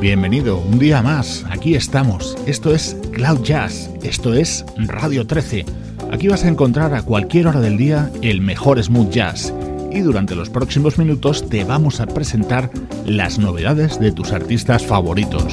Bienvenido un día más. Aquí estamos. Esto es Cloud Jazz. Esto es Radio 13. Aquí vas a encontrar a cualquier hora del día el mejor smooth jazz. Y durante los próximos minutos te vamos a presentar las novedades de tus artistas favoritos.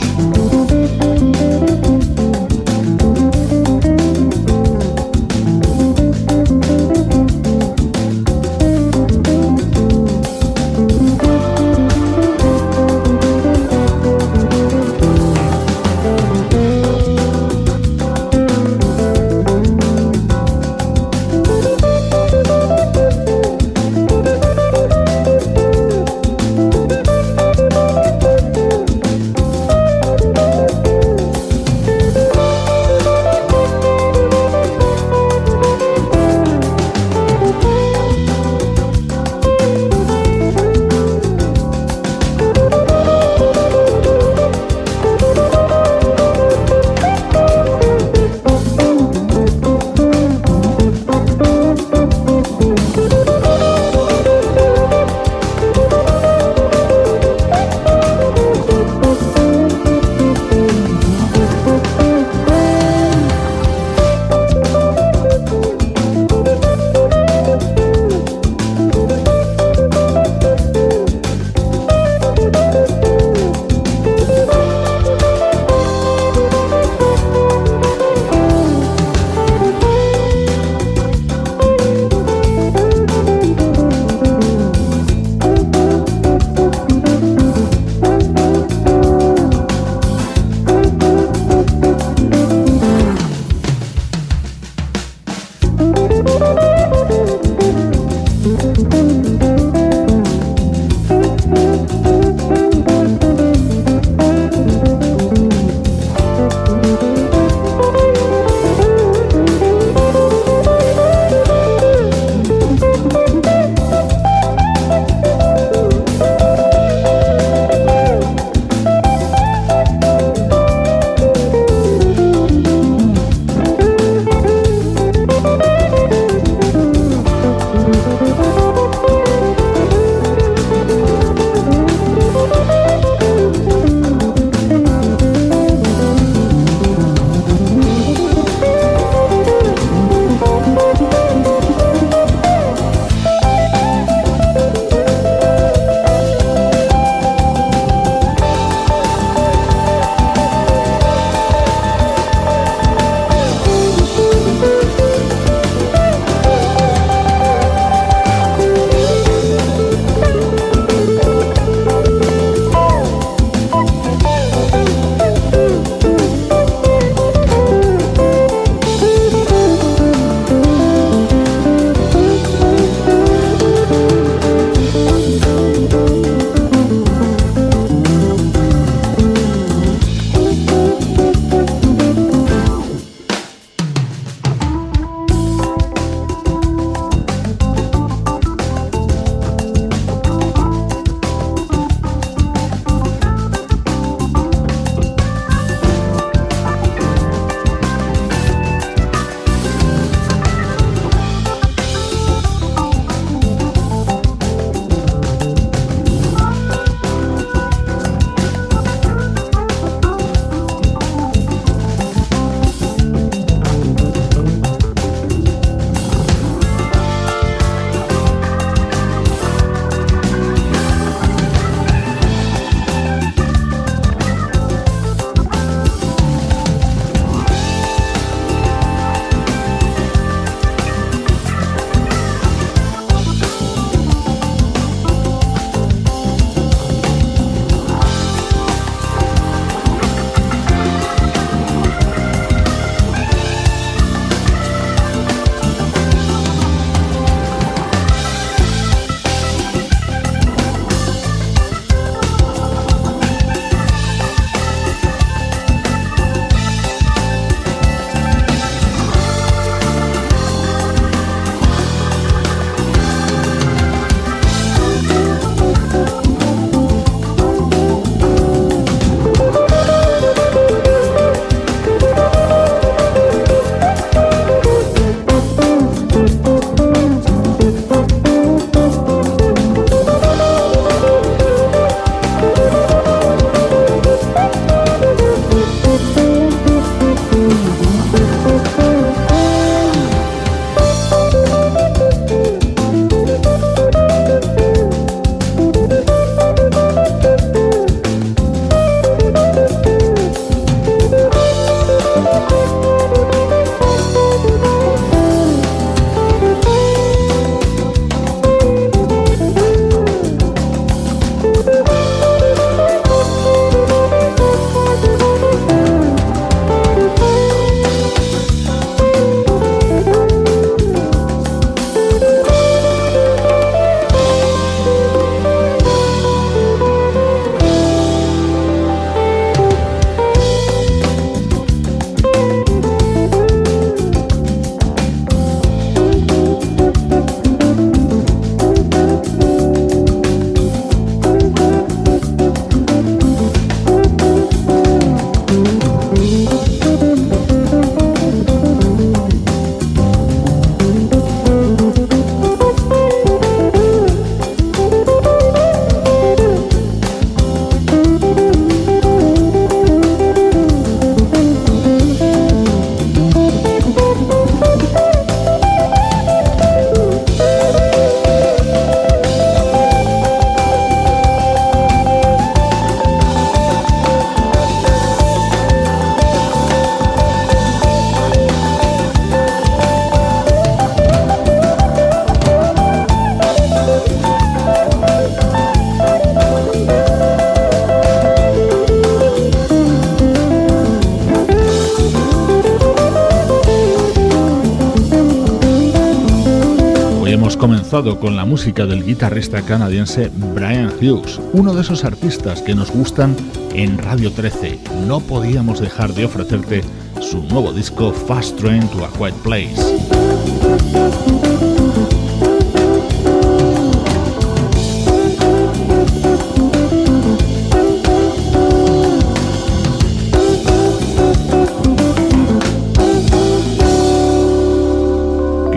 Con la música del guitarrista canadiense Brian Hughes, uno de esos artistas que nos gustan en Radio 13. No podíamos dejar de ofrecerte su nuevo disco Fast Train to a Quiet Place.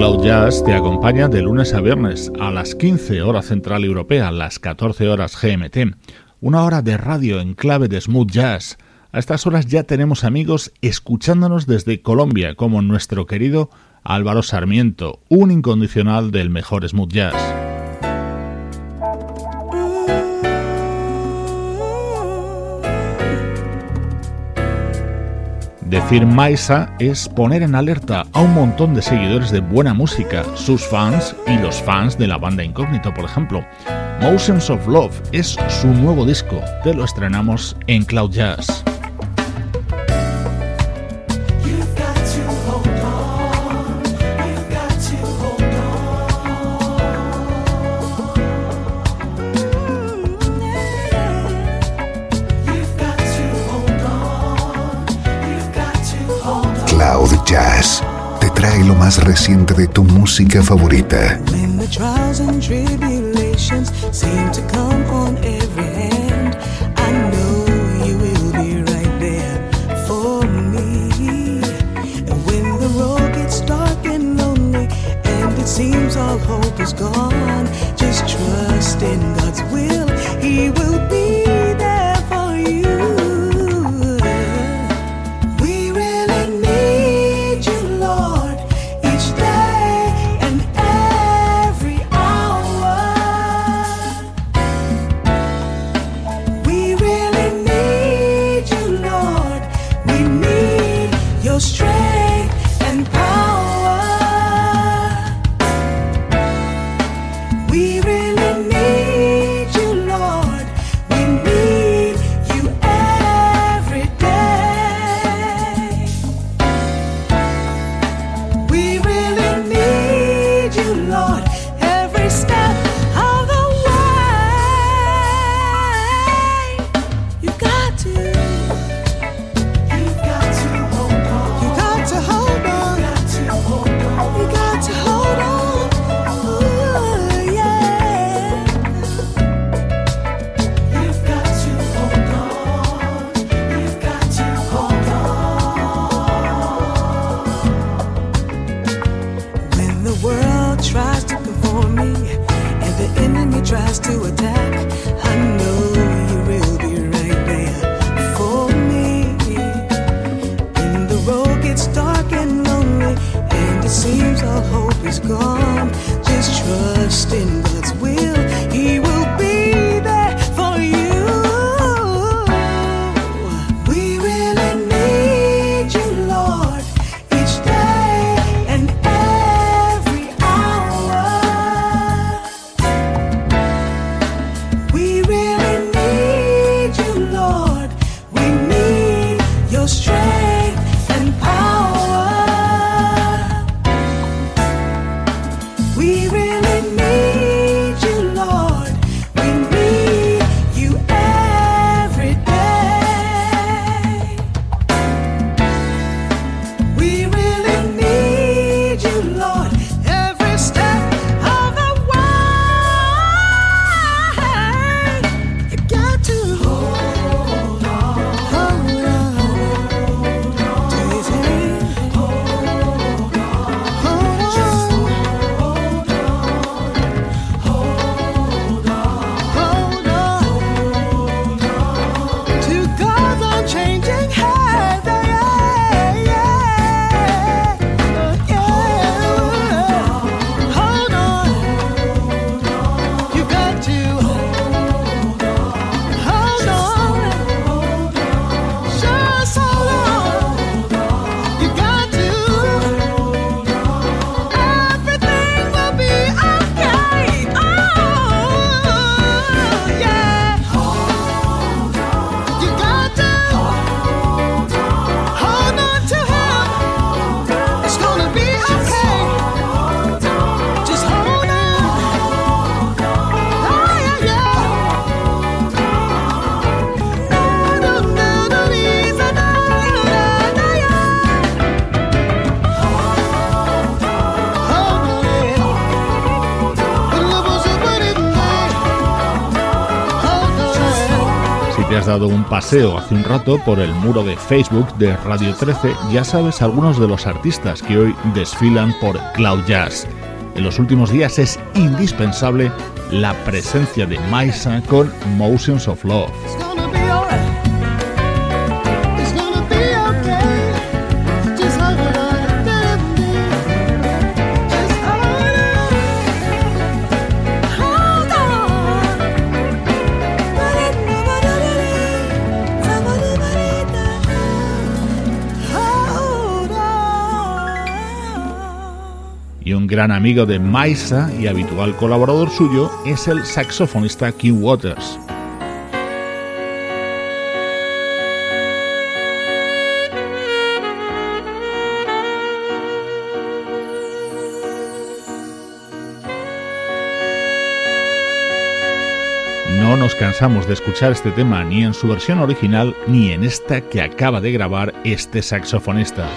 Cloud Jazz te acompaña de lunes a viernes a las 15 horas central europea, las 14 horas GMT. Una hora de radio en clave de smooth jazz. A estas horas ya tenemos amigos escuchándonos desde Colombia, como nuestro querido Álvaro Sarmiento, un incondicional del mejor smooth jazz. Decir Maisa es poner en alerta a un montón de seguidores de buena música, sus fans y los fans de la banda Incógnito, por ejemplo. Motions of Love es su nuevo disco, te lo estrenamos en Cloud Jazz. Reciente de tu música favorita. Dado un paseo hace un rato por el muro de Facebook de Radio 13, ya sabes algunos de los artistas que hoy desfilan por Cloud Jazz. En los últimos días es indispensable la presencia de Maisa con Motions of Love. Gran amigo de Maisa y habitual colaborador suyo es el saxofonista King Waters. No nos cansamos de escuchar este tema ni en su versión original ni en esta que acaba de grabar este saxofonista.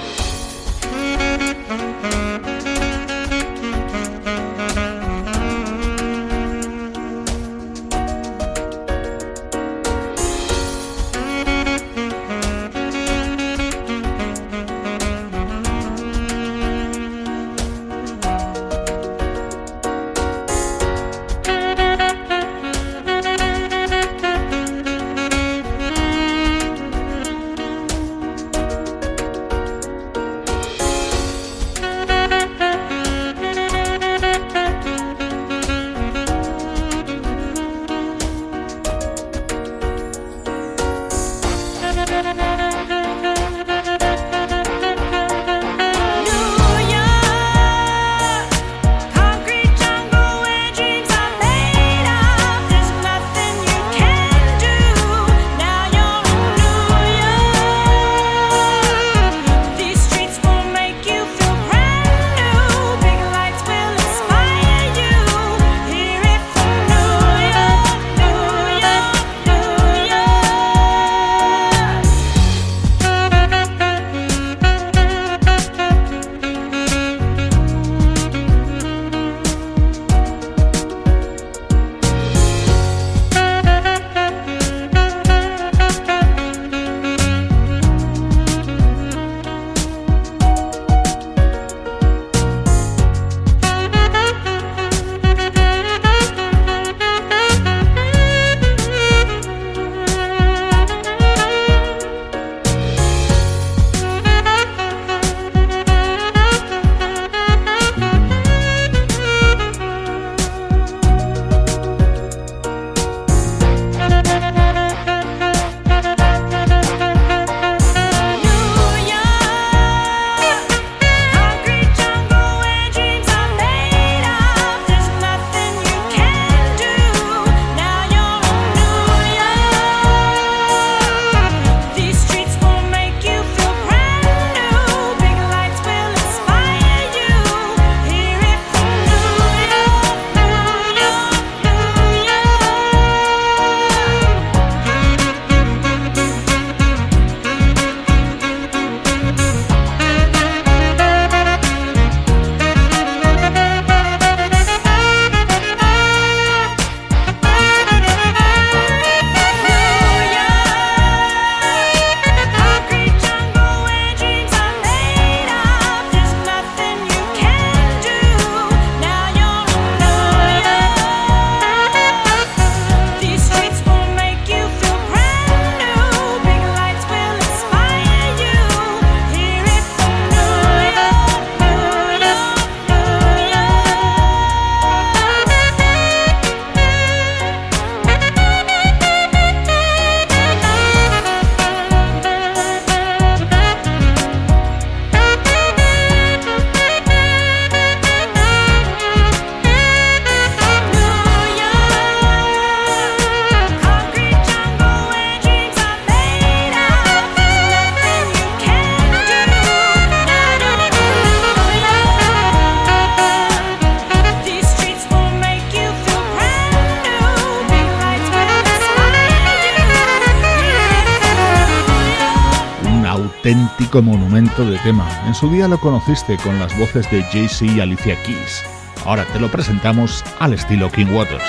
de tema. En su día lo conociste con las voces de Jay-Z y Alicia Keys. Ahora te lo presentamos al estilo King Waters.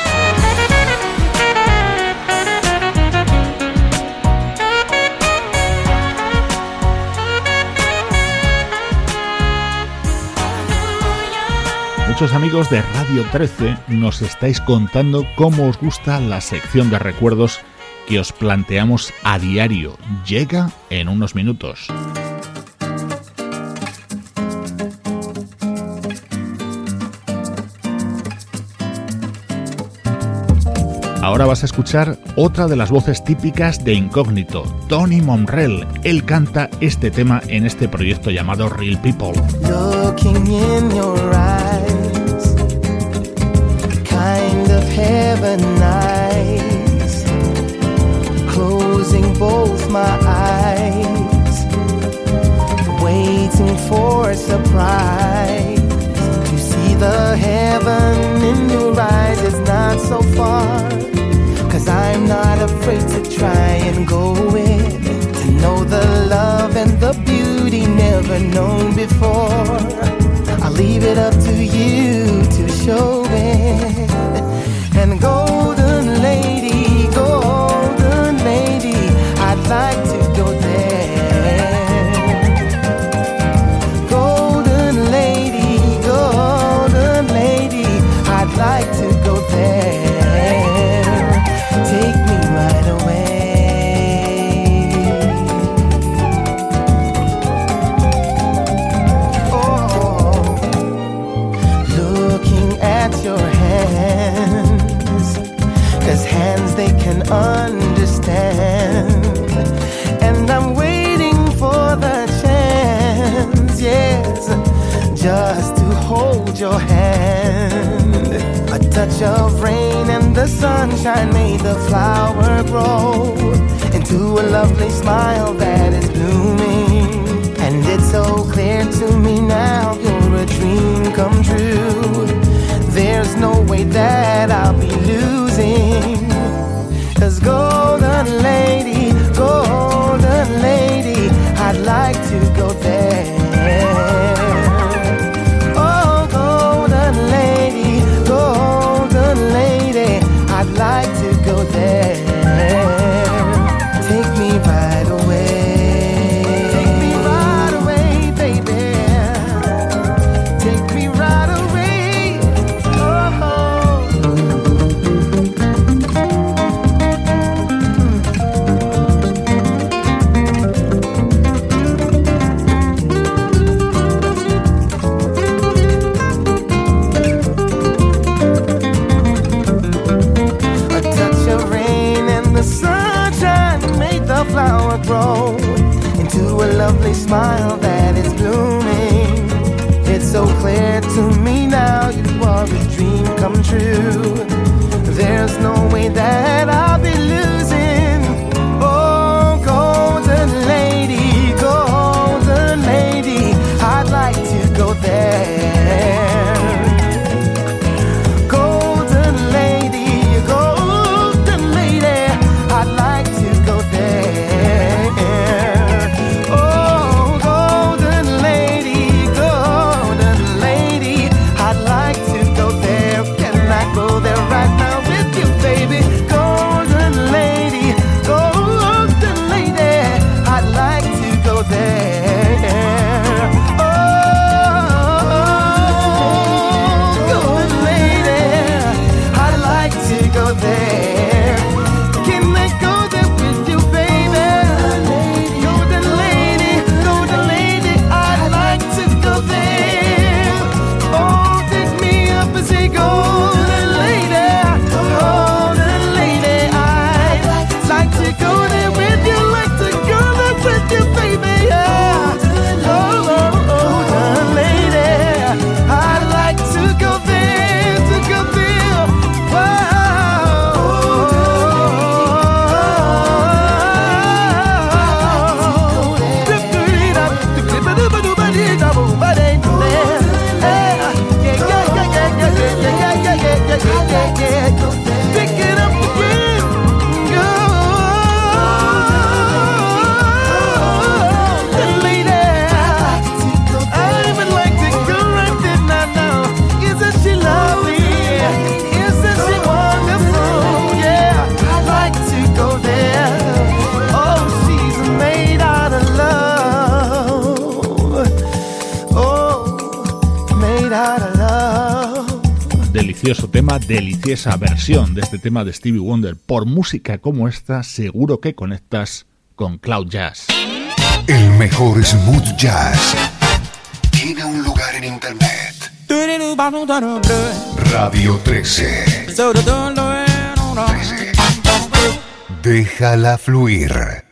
Muchos amigos de Radio 13 nos estáis contando cómo os gusta la sección de recuerdos que os planteamos a diario. Llega en unos minutos. Ahora vas a escuchar otra de las voces típicas de Incógnito, Tony Monrell. Él canta este tema en este proyecto llamado Real People. Looking in your eyes, kind of heaven closing both my eyes, waiting for surprise. the heaven in your eyes, is not so far. Cause I'm not afraid to try and go in. To know the love and the beauty never known before. I'll leave it up to you to show it. Tema, deliciosa versión de este tema de Stevie Wonder. Por música como esta, seguro que conectas con Cloud Jazz. El mejor smooth jazz tiene un lugar en internet. Radio 13. 13. Déjala fluir.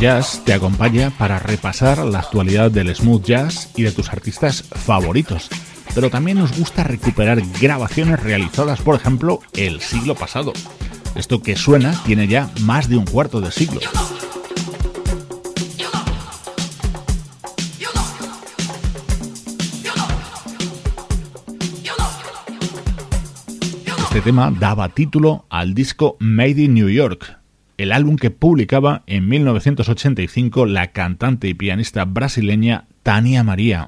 Jazz te acompaña para repasar la actualidad del smooth jazz y de tus artistas favoritos. Pero también nos gusta recuperar grabaciones realizadas, por ejemplo, el siglo pasado. Esto que suena tiene ya más de un cuarto de siglo. Este tema daba título al disco Made in New York, el álbum que publicaba en 1985 la cantante y pianista brasileña Tania María.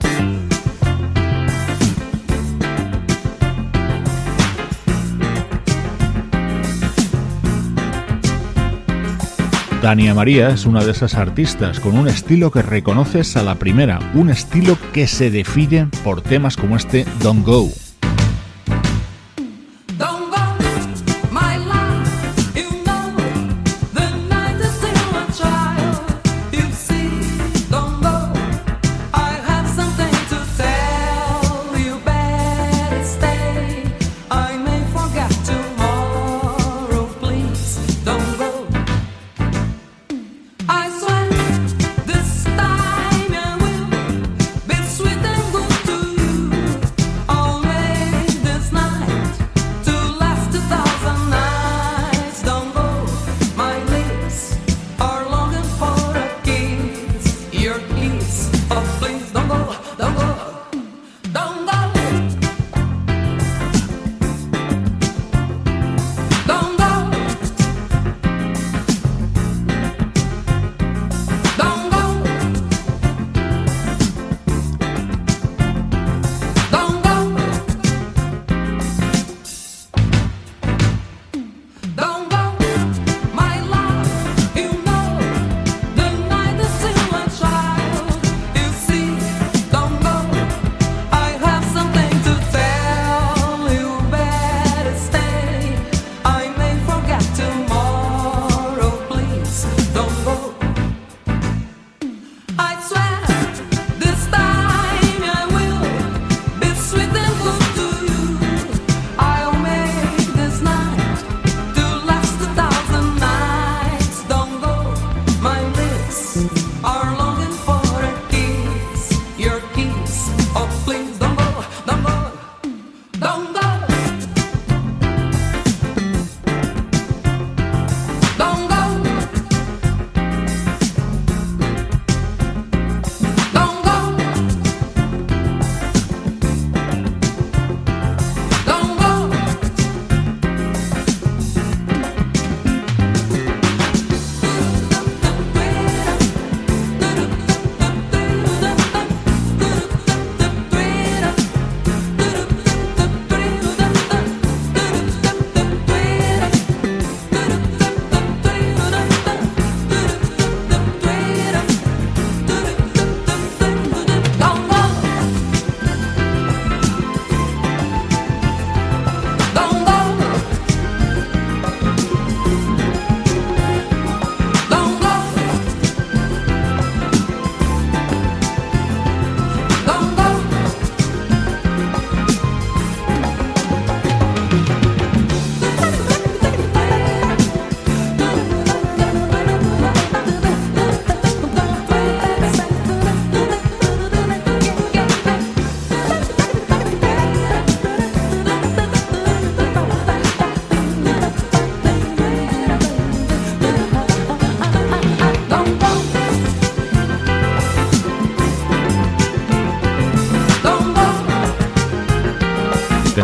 Tania María es una de esas artistas con un estilo que reconoces a la primera, un estilo que se define por temas como este Don't Go.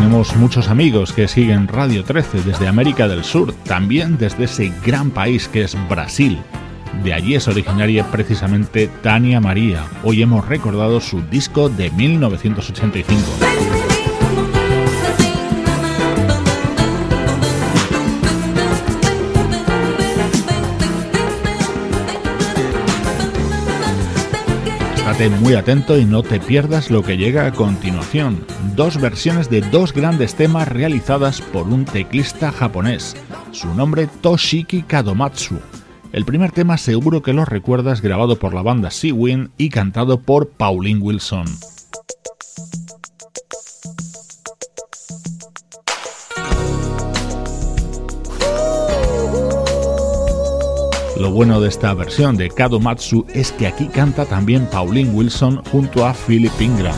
Muchos amigos que siguen Radio 13 desde América del Sur, también desde ese gran país que es Brasil. De allí es originaria precisamente Tania María. Hoy hemos recordado su disco de 1985. Muy atento y no te pierdas lo que llega a continuación. Dos versiones de dos grandes temas realizadas por un teclista japonés. Su nombre Toshiki Kadomatsu. El primer tema seguro que lo recuerdas grabado por la banda Sea y cantado por Pauline Wilson. Lo bueno de esta versión de Kadomatsu es que aquí canta también Pauline Wilson junto a Philip Ingram.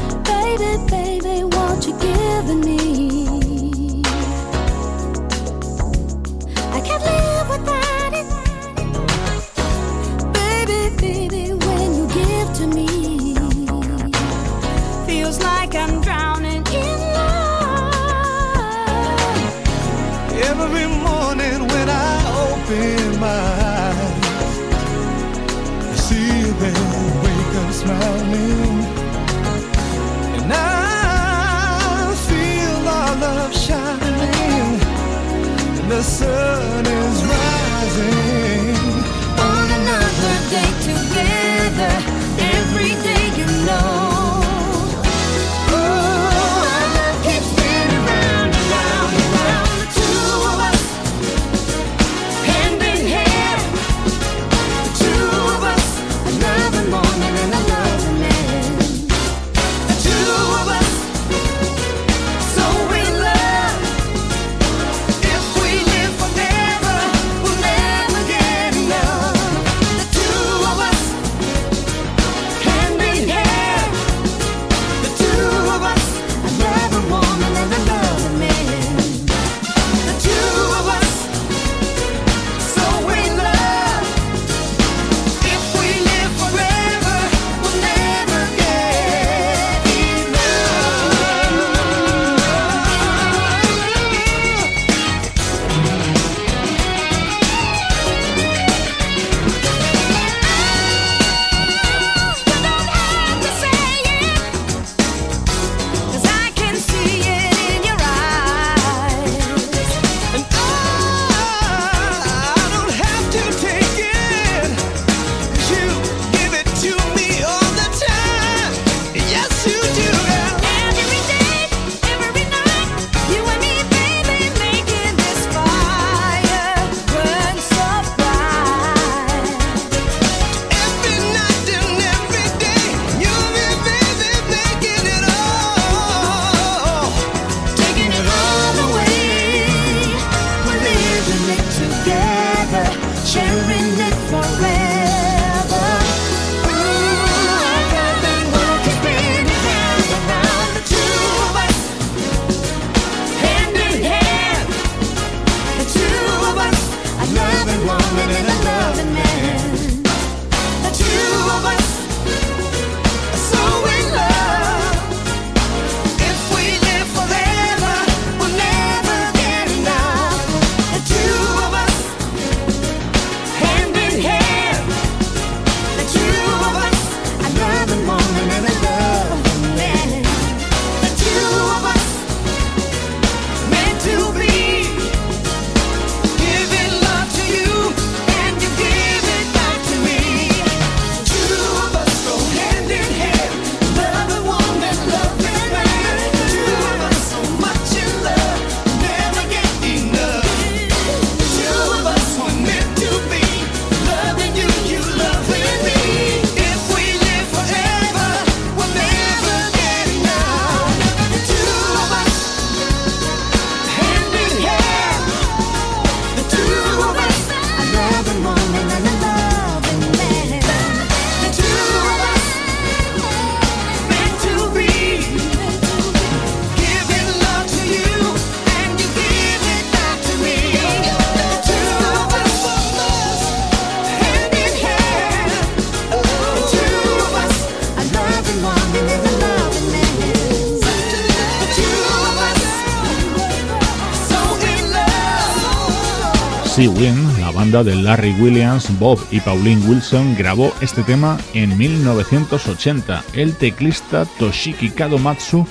Banda de Larry Williams, Bob y Pauline Wilson grabó este tema en 1980. El teclista Toshiki Kadomatsu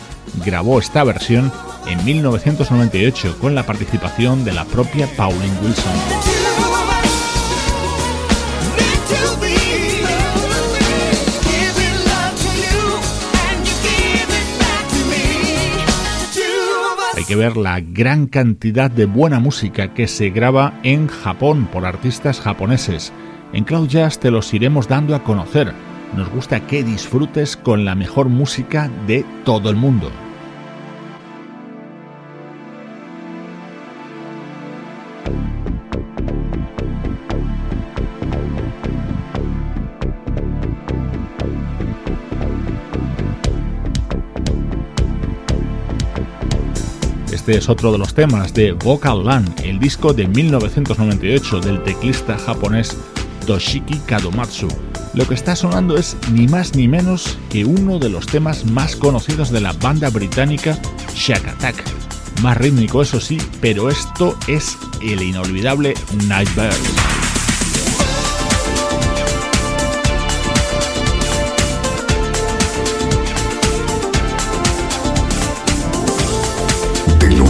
grabó esta versión en 1998 con la participación de la propia Pauline Wilson. Que ver la gran cantidad de buena música que se graba en Japón por artistas japoneses. En Cloud Jazz te los iremos dando a conocer. Nos gusta que disfrutes con la mejor música de todo el mundo. Este es otro de los temas de Vocal Land, el disco de 1998 del teclista japonés Toshiki Kadomatsu. Lo que está sonando es ni más ni menos que uno de los temas más conocidos de la banda británica Shack Attack. Más rítmico eso sí, pero esto es el inolvidable Nightbird.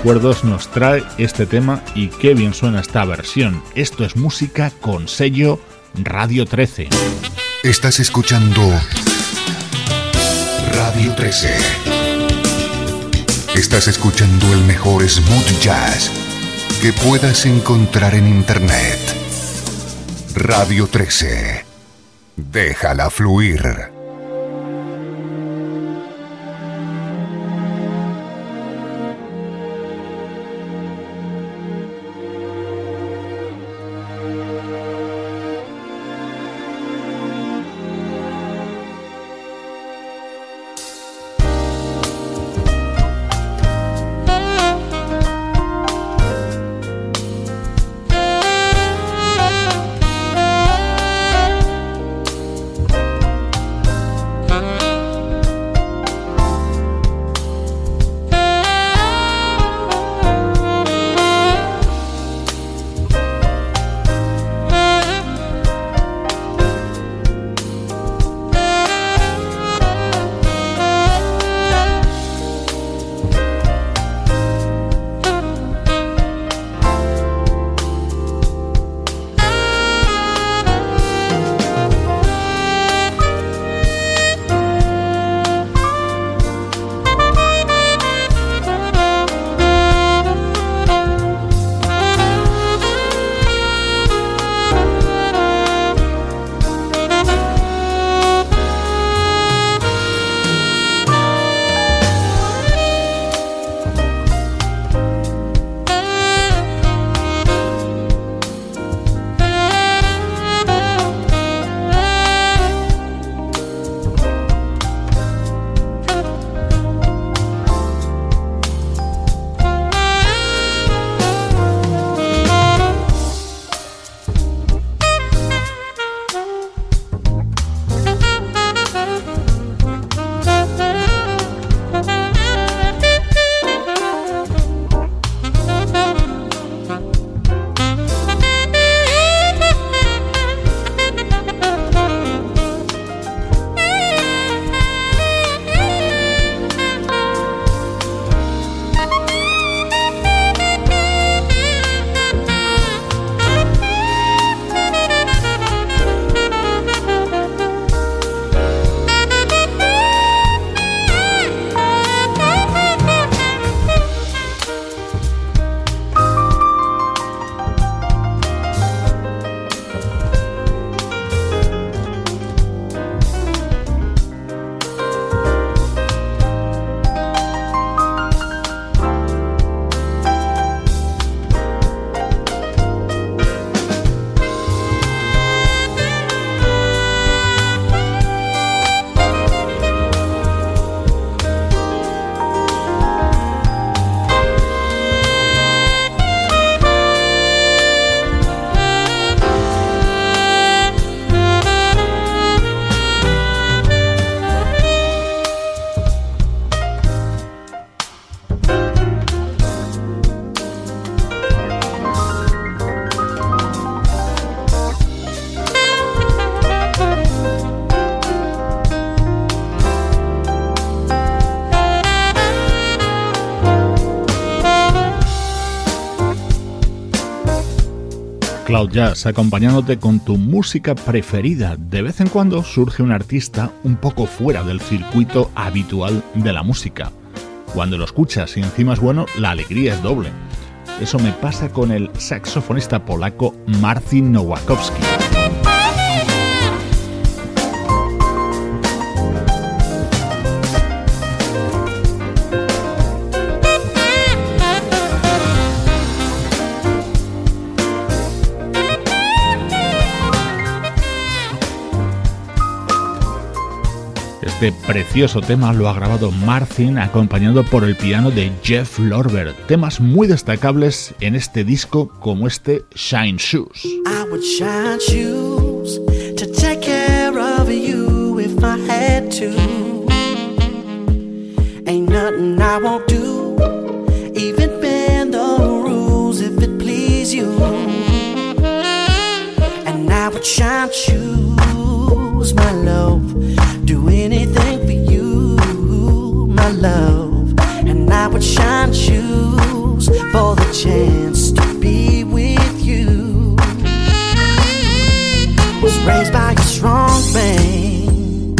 Recuerdos nos trae este tema y qué bien suena esta versión. Esto es música con sello Radio 13. Estás escuchando Radio 13. Estás escuchando el mejor smooth jazz que puedas encontrar en Internet. Radio 13. Déjala fluir. Cloud Jazz, acompañándote con tu música preferida. De vez en cuando surge un artista un poco fuera del circuito habitual de la música. Cuando lo escuchas y encima es bueno, la alegría es doble. Eso me pasa con el saxofonista polaco Marcin Nowakowski. Este precioso tema lo ha grabado Martin acompañado por el piano de Jeff Lorber. Temas muy destacables en este disco como este Shine Shoes. And I would shine shoes, my love. Do anything for you, my love, and I would shine shoes. For the chance to be with you. Was raised by a strong man,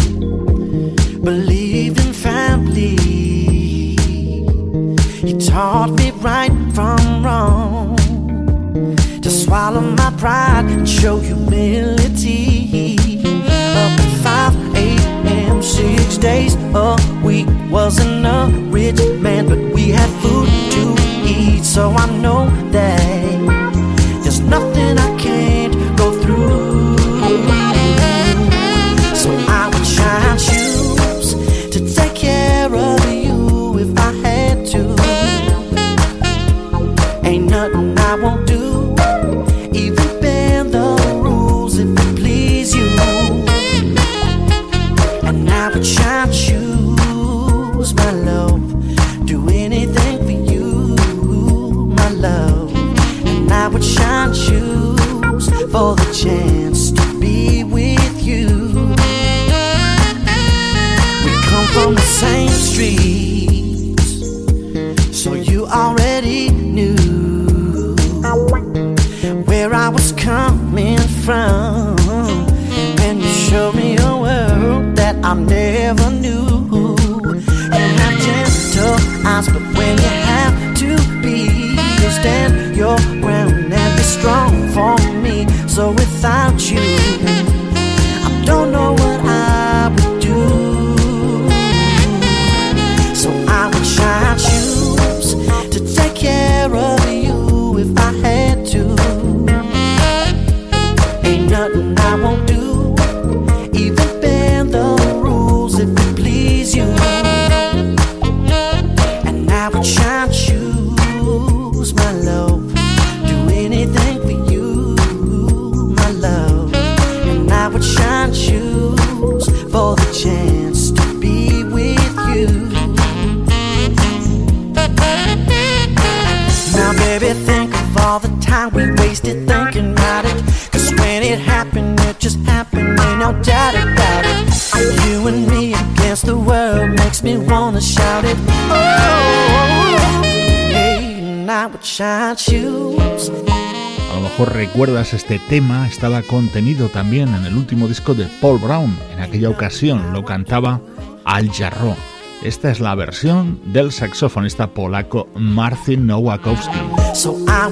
believed in family. He taught me right from wrong, to swallow my pride and show humility. Days a week, wasn't a rich man, but we had food to eat, so I know recuerdas este tema, estaba contenido también en el último disco de Paul Brown. En aquella ocasión lo cantaba Al Jarro. Esta es la versión del saxofonista polaco Marcin Nowakowski. So I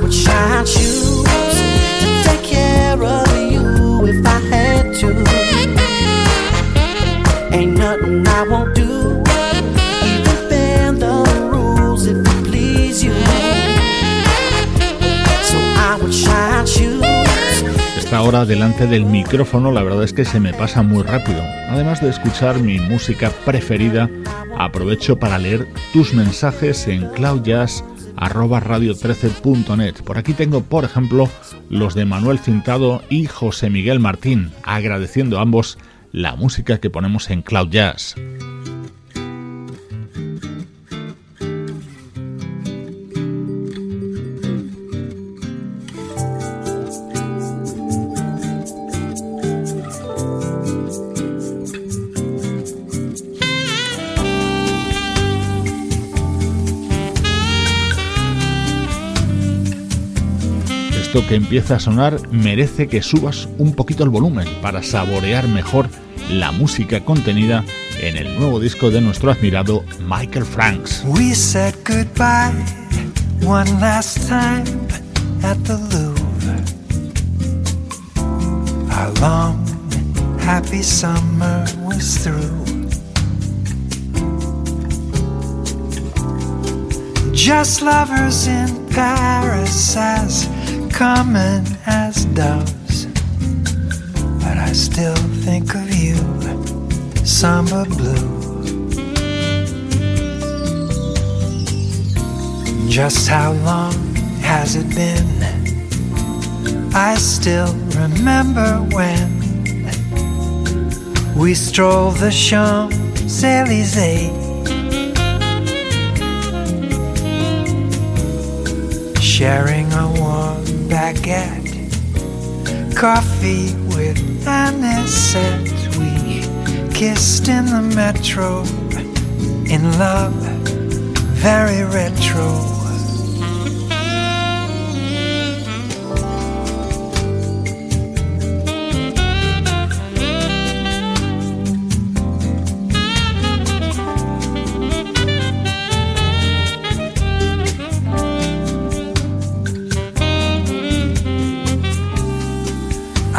Esta hora delante del micrófono la verdad es que se me pasa muy rápido. Además de escuchar mi música preferida, aprovecho para leer tus mensajes en cloudjazz@radio13.net. Por aquí tengo, por ejemplo, los de Manuel Cintado y José Miguel Martín, agradeciendo a ambos la música que ponemos en Cloud Jazz. Esto que empieza a sonar merece que subas un poquito el volumen para saborear mejor la música contenida en el nuevo disco de nuestro admirado Michael Franks. We said goodbye one last time at the Louvre. Our long, happy summer was through. Just lovers in Paris, as common as doves. But I still think of you, summer blue. Just how long has it been? I still remember when we strolled the Champs Elysees, sharing a warm baguette, coffee with anisette. We kissed in the metro, in love, very retro.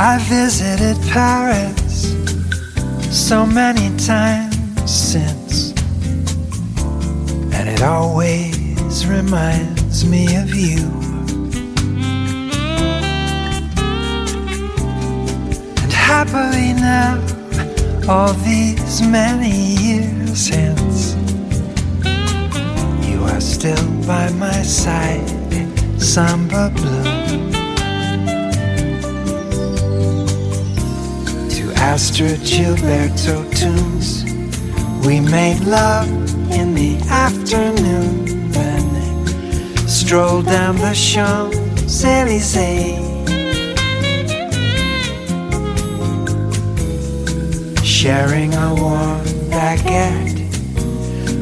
I visited Paris so many times since, and it always reminds me of you. And happily now, all these many years hence, you are still by my side, samba blue. Astrid Gilberto tunes. We made love in the afternoon, then strolled down the Champs Elysees. Sharing a warm baguette,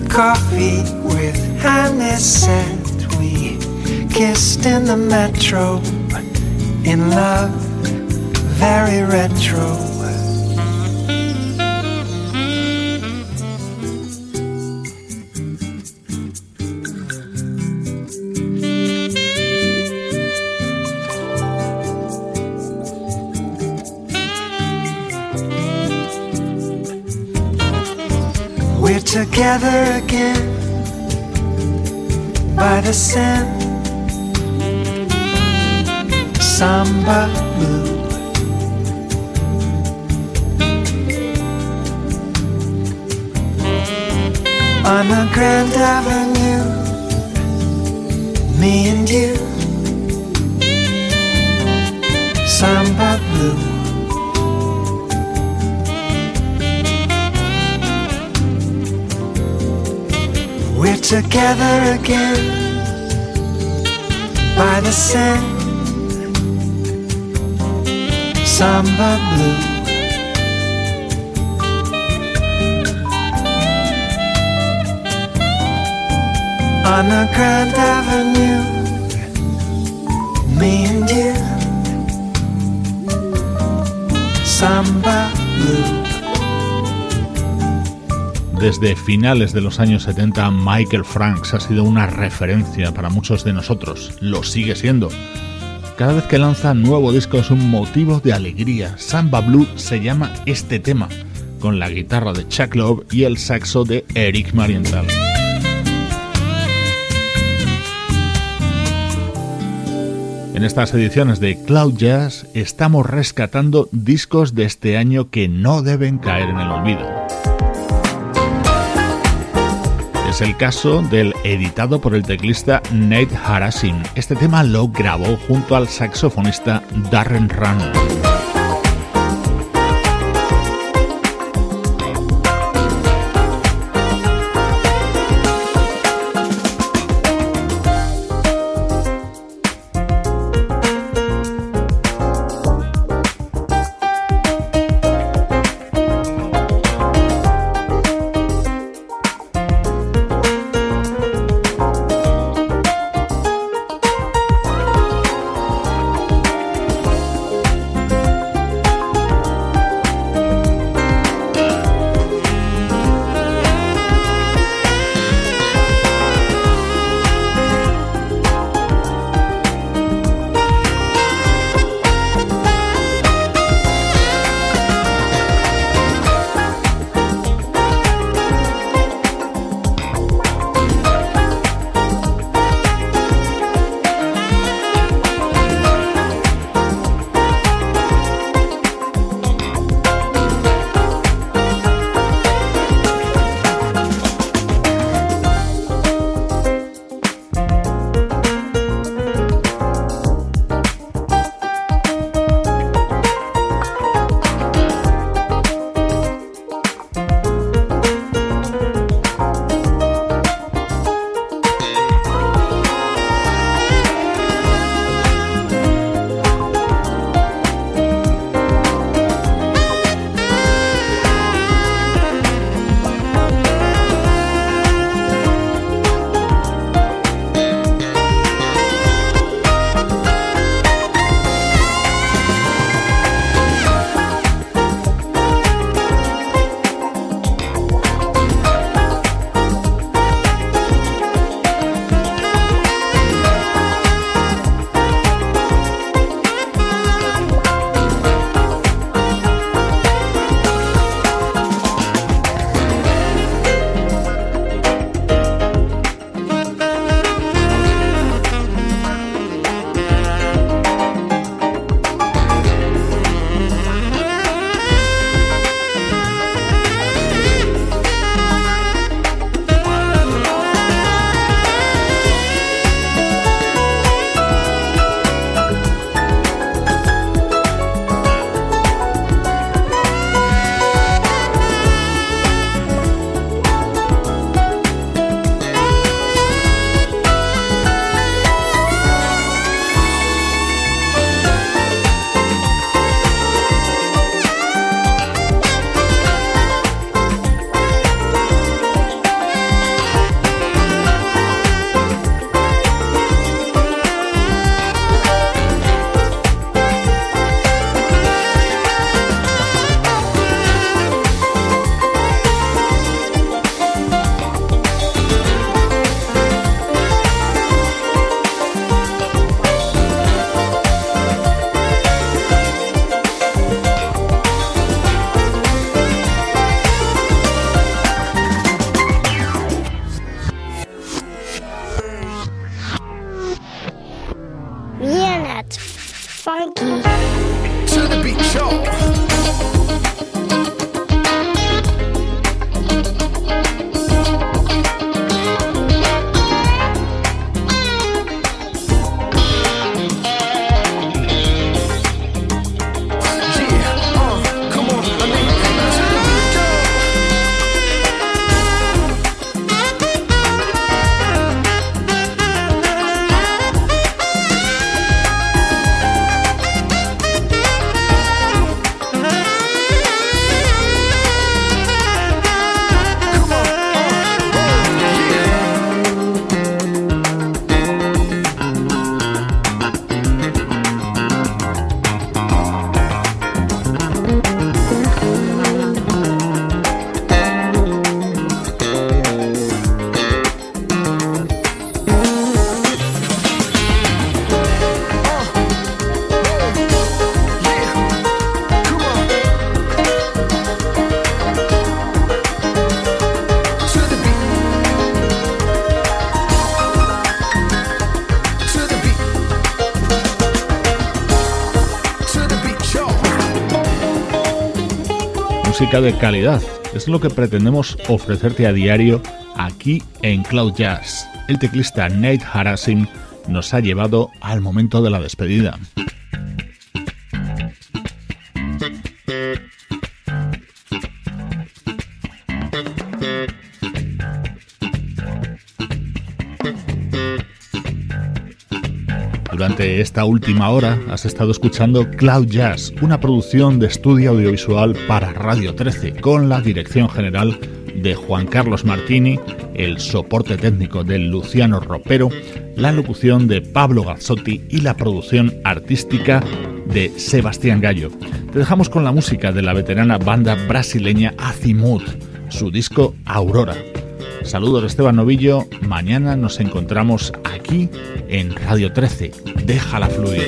coffee with anisette. We kissed in the metro, in love, very retro. The Seine, samba blue. On the Grand Avenue, me and you, samba blue. We're together again by the Seine, samba blue. On the Grand Avenue, me and you, samba blue. Desde finales de los años 70, Michael Franks ha sido una referencia para muchos de nosotros. Lo sigue siendo. Cada vez que lanza nuevo disco es un motivo de alegría. Samba Blue se llama este tema, con la guitarra de Chuck Love y el saxo de Eric Marienthal. En estas ediciones de Cloud Jazz estamos rescatando discos de este año que no deben caer en el olvido. Es el caso del editado por el teclista Nate Harasin. Este tema lo grabó junto al saxofonista Darren Run. De calidad. Es lo que pretendemos ofrecerte a diario aquí en Cloud Jazz. El teclista Nate Harasim nos ha llevado al momento de la despedida. Esta última hora has estado escuchando Cloud Jazz, una producción de estudio audiovisual para Radio 13, con la dirección general de Juan Carlos Martini, el soporte técnico de Luciano Ropero, la locución de Pablo Gazzotti y la producción artística de Sebastián Gallo. Te dejamos con la música de la veterana banda brasileña Azimut, su disco Aurora. Saludos Esteban Novillo, mañana nos encontramos aquí en Radio 13. Déjala fluir.